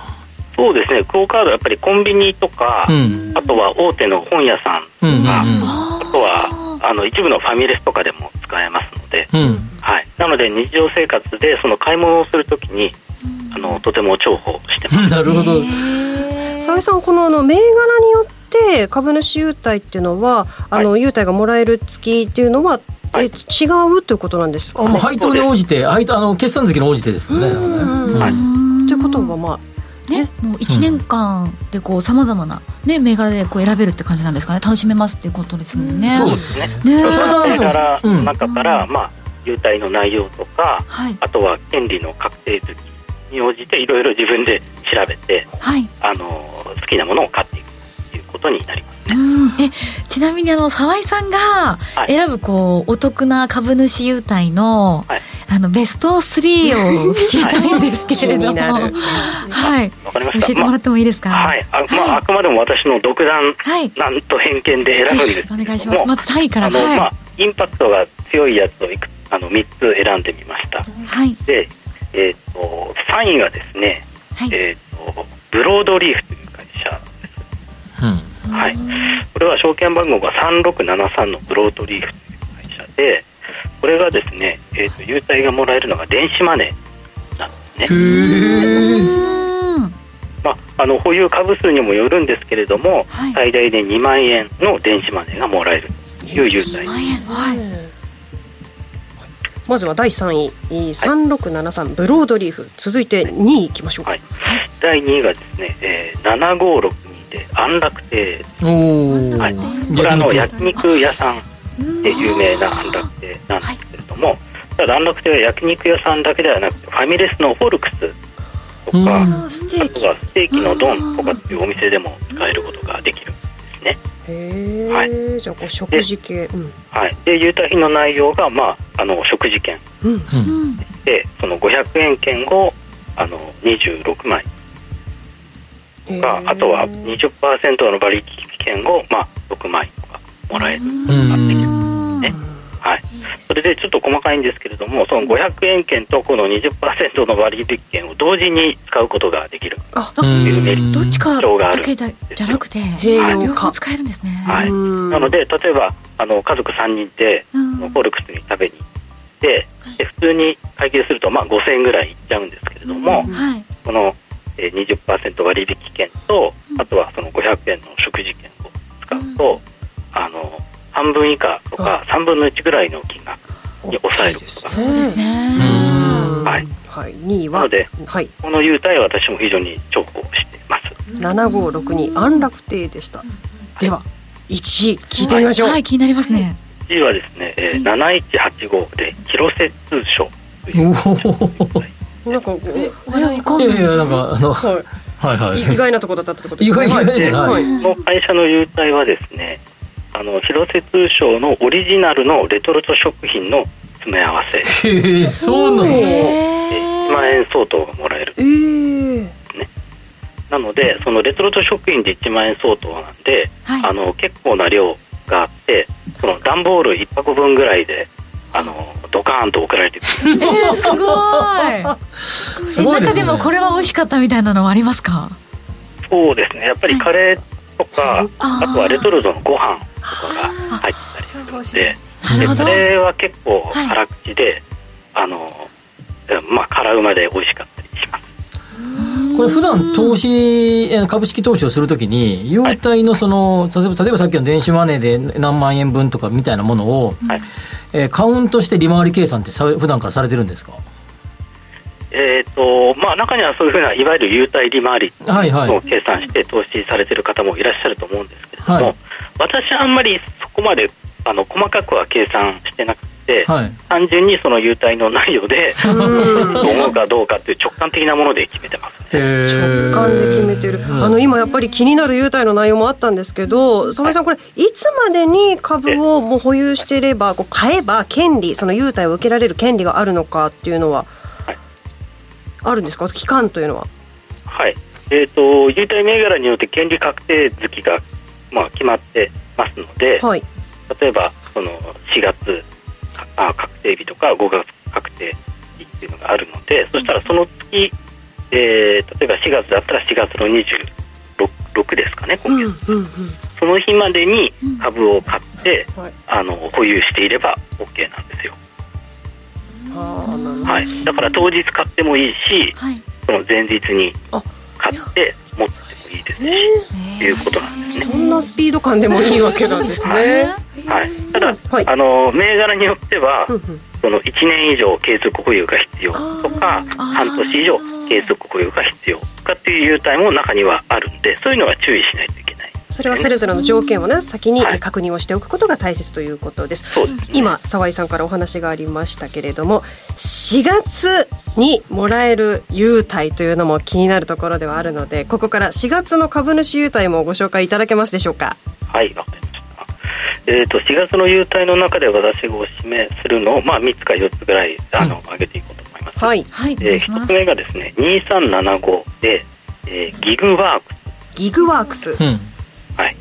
そうですね、クオカードはやっぱりコンビニとか、うん、あとは大手の本屋さんとか、うんうんうん、あとはあの一部のファミレスとかでも使えますので、うん、はい、なので日常生活でその買い物をするときに、あのとても重宝してます。なるほど。澤井さんこのあの銘柄によって株主優待っていうのはあの、はい、優待がもらえる月っていうのはえ違うということなんですか、ね、配当に応じて配当あの決算月に応じてですよね。はい、ということはまあね、もう1年間でこうさまざまな、ね、銘柄でこう選べるって感じなんですかね。楽しめますっていうことですもんね。そうですね。ね。その銘柄の中から、まあ、優待の内容とか、はい、あとは権利の確定月に応じていろいろ自分で調べて、はい、あの好きなものを買っていくということになります。えちなみにあの沢井さんが選ぶこう、お得な株主優待の,、あのベスト3を聞きたいんですけれども、はい、教えてもらってもいいですか、はい。あまあ、あくまでも私の独断、なんと偏見で選ぶんです。お願いします。まず3位から。あの、まあ、インパクトが強いやつをいくあの3つ選んでみました、はい、で、えーと、3位がですね、えーとブロードリーフという証券番号が3673のブロードリーフという会社でこれがですね、えーと、優待がもらえるのが電子マネーなんですね。まあ、あの保有株数にもよるんですけれども、はい、最大で2万円の電子マネーがもらえるという優待、はい、まずは第3位。3673、はい、ブロードリーフ。続いて2位いきましょうか、はい、第2位がですね、えー、756て安楽亭。はい、これあの焼肉屋さんで有名な安楽亭なんですけれども、ただ安楽亭は焼肉屋さんだけではなくてファミレスのフォルクスとか、あとはステーキのドンとかっていうお店でも使えることができるんですね。へはい、じゃあこう食事系、うん、はい、で優待品の内容が、まあ、あの食事券、うん、でその500円券をあの26枚とかあとは20%の割引券を、まあ、6枚とかもらえる。ことができるん。ですね。はい、それでちょっと細かいんですけれどもその500円券とこの20%の割引券を同時に使うことができる。というメリットどっちかだけじゃなくて、はい、両方使えるんですね、はい、なので例えばあの家族3人でフォルクスに食べに行ってで普通に会計するとまあ5000円ぐらいいっちゃうんですけれども、はい、このえー、20%割引券と、あとはその500円の食事券を使うと、あの半分以下とか3分の1ぐらいの金額に抑えることが。そうですね。はい、はい、2位は？なので、はい、この優待は私も非常に重宝しています。7562安楽亭でした、では1位聞いてみましょう、はい、気になりますね。1位はですね、えー、7185で広瀬通商というなんかえいやいやなんかあの、はい、はいはい。意外なところだったってことですね意外ですね、はい、この会社の優待はですねあの広瀬通商のオリジナルのレトルト食品の詰め合わせ。へえそうなの？1万円相当がもらえる、えー、ね、ななのでそのレトルト食品で1万円相当なんで、はい、あの結構な量があってその段ボール1箱分ぐらいであのドカーンと送られてくる。えー、すごい。すごい、ね、中でもこれは美味しかったみたいなのはありますか？そうですね。やっぱりカレーとか、はい、あとはレトルトのご飯とかが入ったりするのででカレーは結構辛口で、はい、あのまあ辛うまで美味しかったりしますこれ普段投資、株式投資をするときに、優待のその、例えば例えばさっきの電子マネーで何万円分とかみたいなものを、はい、えー、カウントして利回り計算ってさ普段からされてるんですか？えーとまあ、中にはそういうふうないわゆる優待利回りを計算して投資されてる方もいらっしゃると思うんですけれども、はい、私はあんまりそこまであの細かくは計算してなくて、はい、単純にその優待の内容で 思うかどうかっていう直感的なもので決めてます、ね、直感で決めてる、あの今やっぱり気になる優待の内容もあったんですけど澤井さんこれいつまでに株をもう保有していればこう買えば権利その優待を受けられる権利があるのかっていうのは、はい、あるんですか？期間というのは。はい。えーと、優待銘柄によって権利確定月が、まあ、決まってますので、はい、例えばその4月あ確定日とか5月確定日っていうのがあるのでそしたらその月、えー、例えば4月だったら4月の26ですかね今月、うんうんうん、その日までに株を買って、うん、あの保有していれば OK なんですよ。はい、だから当日買ってもいいし、はい、その前日に買って持ってもいいですし、ということなんですね。そんなスピード感でもいいわけなんですね。はい、ただ、はい、あの銘柄によっては、うんうん、その1年以上継続保有が必要とか半年以上継続保有が必要とかっていう優待も中にはあるんでそういうのは注意しないといけない。それはそれぞれの条件をね先に確認をしておくことが大切ということです。はい、今澤井さんからお話がありましたけれども4月にもらえる優待というのも気になるところではあるのでここから4月の株主優待もご紹介いただけますでしょうか？はいわかりました。えーと、4月の優待の中で私がお示めするのを、まあ、3つか4つぐらいあの、うん、上げていこうと思います、はい。はいえー、1つ目がですね2375で、えー、ギグワークス。ギグワークス、うん、はい。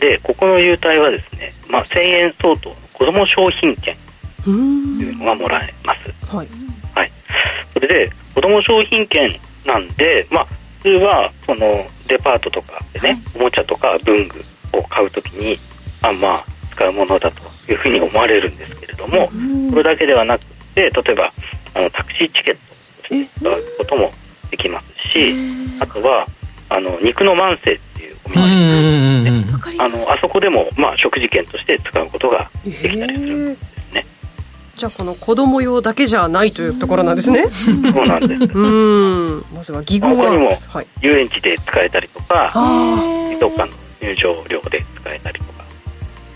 でここの優待はですね、まあ、1000円相当の子ども商品券というのがもらえます。はい、はい、それで子ども商品券なんで、まあ、普通はそのデパートとかでね、はい、おもちゃとか文具を買うときにあまあ使うものだというふうに思われるんですけれども、これだけではなくて例えばあのタクシーチケットとして使うこともできますしあとはあの肉の万世っていうお店ですねあのあそこでも、まあ、食事券として使うことができたりするんですね。じゃあこの子供用だけじゃないというところなんですね。そうなんです。うん。まずはギグワークス。遊園地で使えたりとか、どっかの入場料で使えたりとか。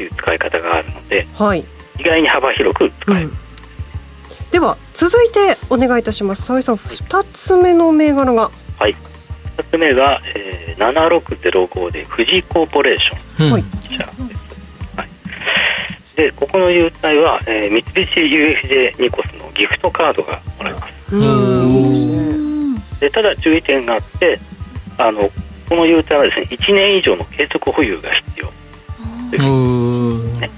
ていう使い方があるので、はい、意外に幅広く使える、うん、では続いてお願いいたします澤井さん2つ目の銘柄がはい2つ目が、えー、7605で富士コーポレーション、はい、でここの優待は、えー、三菱 UFJ ニコスのギフトカードがもらえます。でただ注意点があってあのこの優待はですね1年以上の継続保有が必要。ね、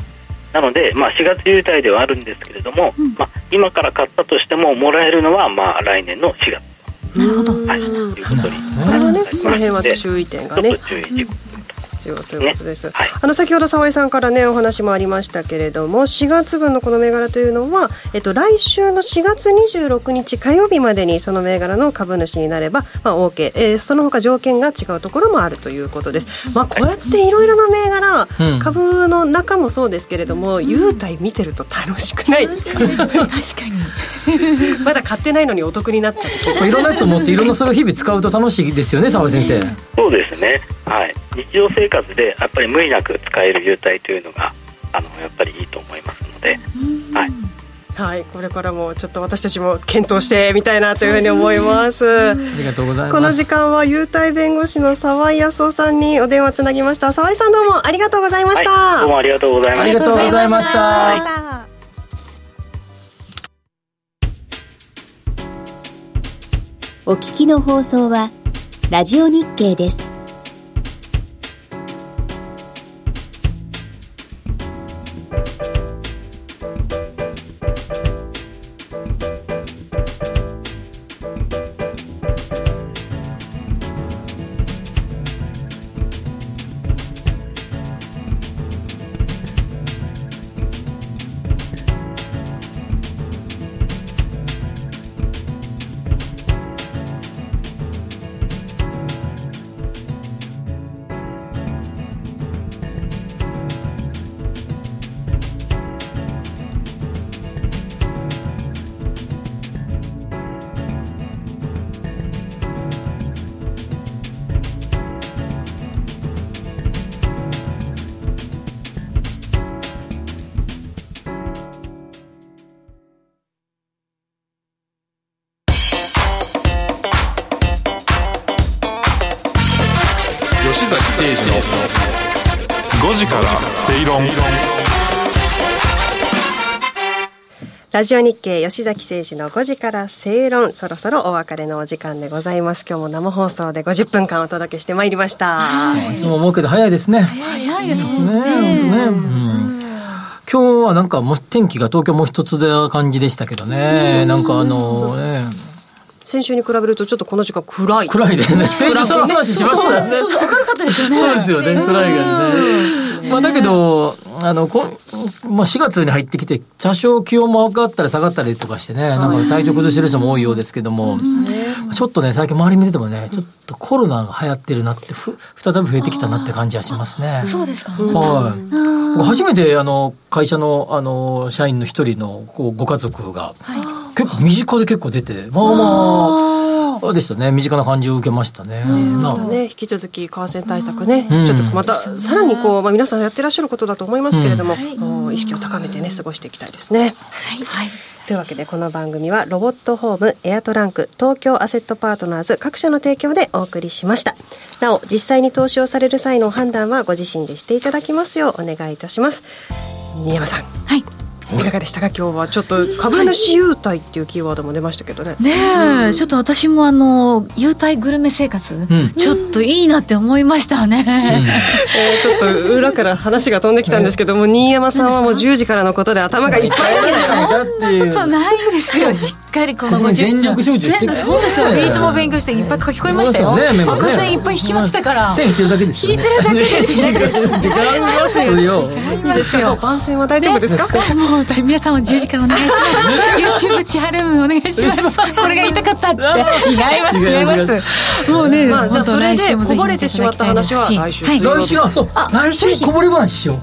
なので、まあ、4月優待ではあるんですけれども、うん、まあ、今から買ったとしてももらえるのは、まあ、来年の4月なるほど、はい、ことに。なりますこの辺は注意点がね。注意事項必要ということです、ねはい、あの先ほど澤井さんからねお話もありましたけれども4月分のこの銘柄というのは、えっと、来週の4月26日火曜日までにその銘柄の株主になれば、まあ、OK、えー、その他条件が違うところもあるということです、まあ、こうやっていろいろな銘柄、はい、株の中もそうですけれども、うん、優待見てると楽しくない。ですか、確かに。まだ買ってないのにお得になっちゃう。いろんなやつを持っていろんなそれを日々使うと楽しいですよね澤井先生。そうですねはい日常生活でやっぱり無理なく使える優待というのがあのやっぱりいいと思いますので、はい。はい、これからもちょっと私たちも検討してみたいなというふうに思います。ありがとうございます。この時間は優待弁護士の沢井康夫さんにお電話つなぎました。沢井さんどうもありがとうございました。はい、どうもありがとうございました。ありがとうございました。はいお聞きの放送はラジオ日経ですラジオ日経吉崎誠二の5時から正論。そろそろお別れのお時間でございます。今日も生放送で50分間お届けしてまいりました、い、つも思うけど早いですね。早いですね。ね、うん、今日はなんかも天気が東京もう一つで感じでしたけどね、なんかあのね。先週に比べるとちょっとこの時間暗い。暗いでね。先週その話しましたね。明るかったですよね。そうですよね。暗いがねまあだけどあのこ、まあ、4月に入ってきて多少気温も上がったり下がったりとかしてねなんか体調崩してる人も多いようですけども、ちょっとね最近周り見ててもねちょっとコロナが流行ってるなってふ再び増えてきたなって感じはしますね。そうですか。はい。初めてあの会社のあの社員の一人のこうご家族が、はい。結構身近で結構出てまあまあでしたね。身近な感じを受けましたね。またね引き続き感染対策ね、ちょっとまたさらにこうまあ皆さんやってらっしゃることだと思いますけれども、意識を高めてね過ごしていきたいですね。はい。というわけでこの番組はロボットホームエアトランク東京アセットパートナーズ各社の提供でお送りしました。なお実際に投資をされる際の判断はご自身でしていただきますようお願いいたします。新山さん。はいいかがでしたか？今日はちょっと株主優待っていうキーワードも出ましたけどね。ねえ、うん、ちょっと私もあの優待グルメ生活、うん、ちょっといいなって思いましたね、うん、えー、ちょっと裏から話が飛んできたんですけども新山さんはもう10時からのことで頭がいっぱいそん。なことないんですよ。しっかりこの50分全力集中してそうですよビートも勉強していっぱい書き込みましたよ、ね、赤線いっぱい引きましたから。線引いてるだけです引いてるだけです。時間ありますよ。いいですよ。番線は大丈夫ですか？もう皆さんも10時からお願いします YouTube 千春お願いします。これが言いたかったって。違います違います。もうね、まあ、じゃあそれでこぼれてしまった話は来週来週そう来週こぼれ話しよう。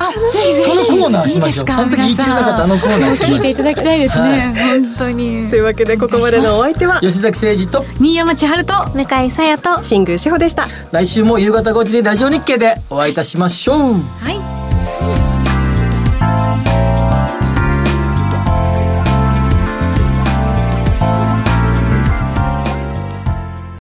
そのコーナーしましょう。あの時言い切れなかったあのコーナー聞いていただきたいですね。本当に。というわけでここまでのお相手は吉崎誠二と新山千春と向井沙耶と新宮志保でした。来週も夕方5時でラジオ日経でお会いいたしましょう。はい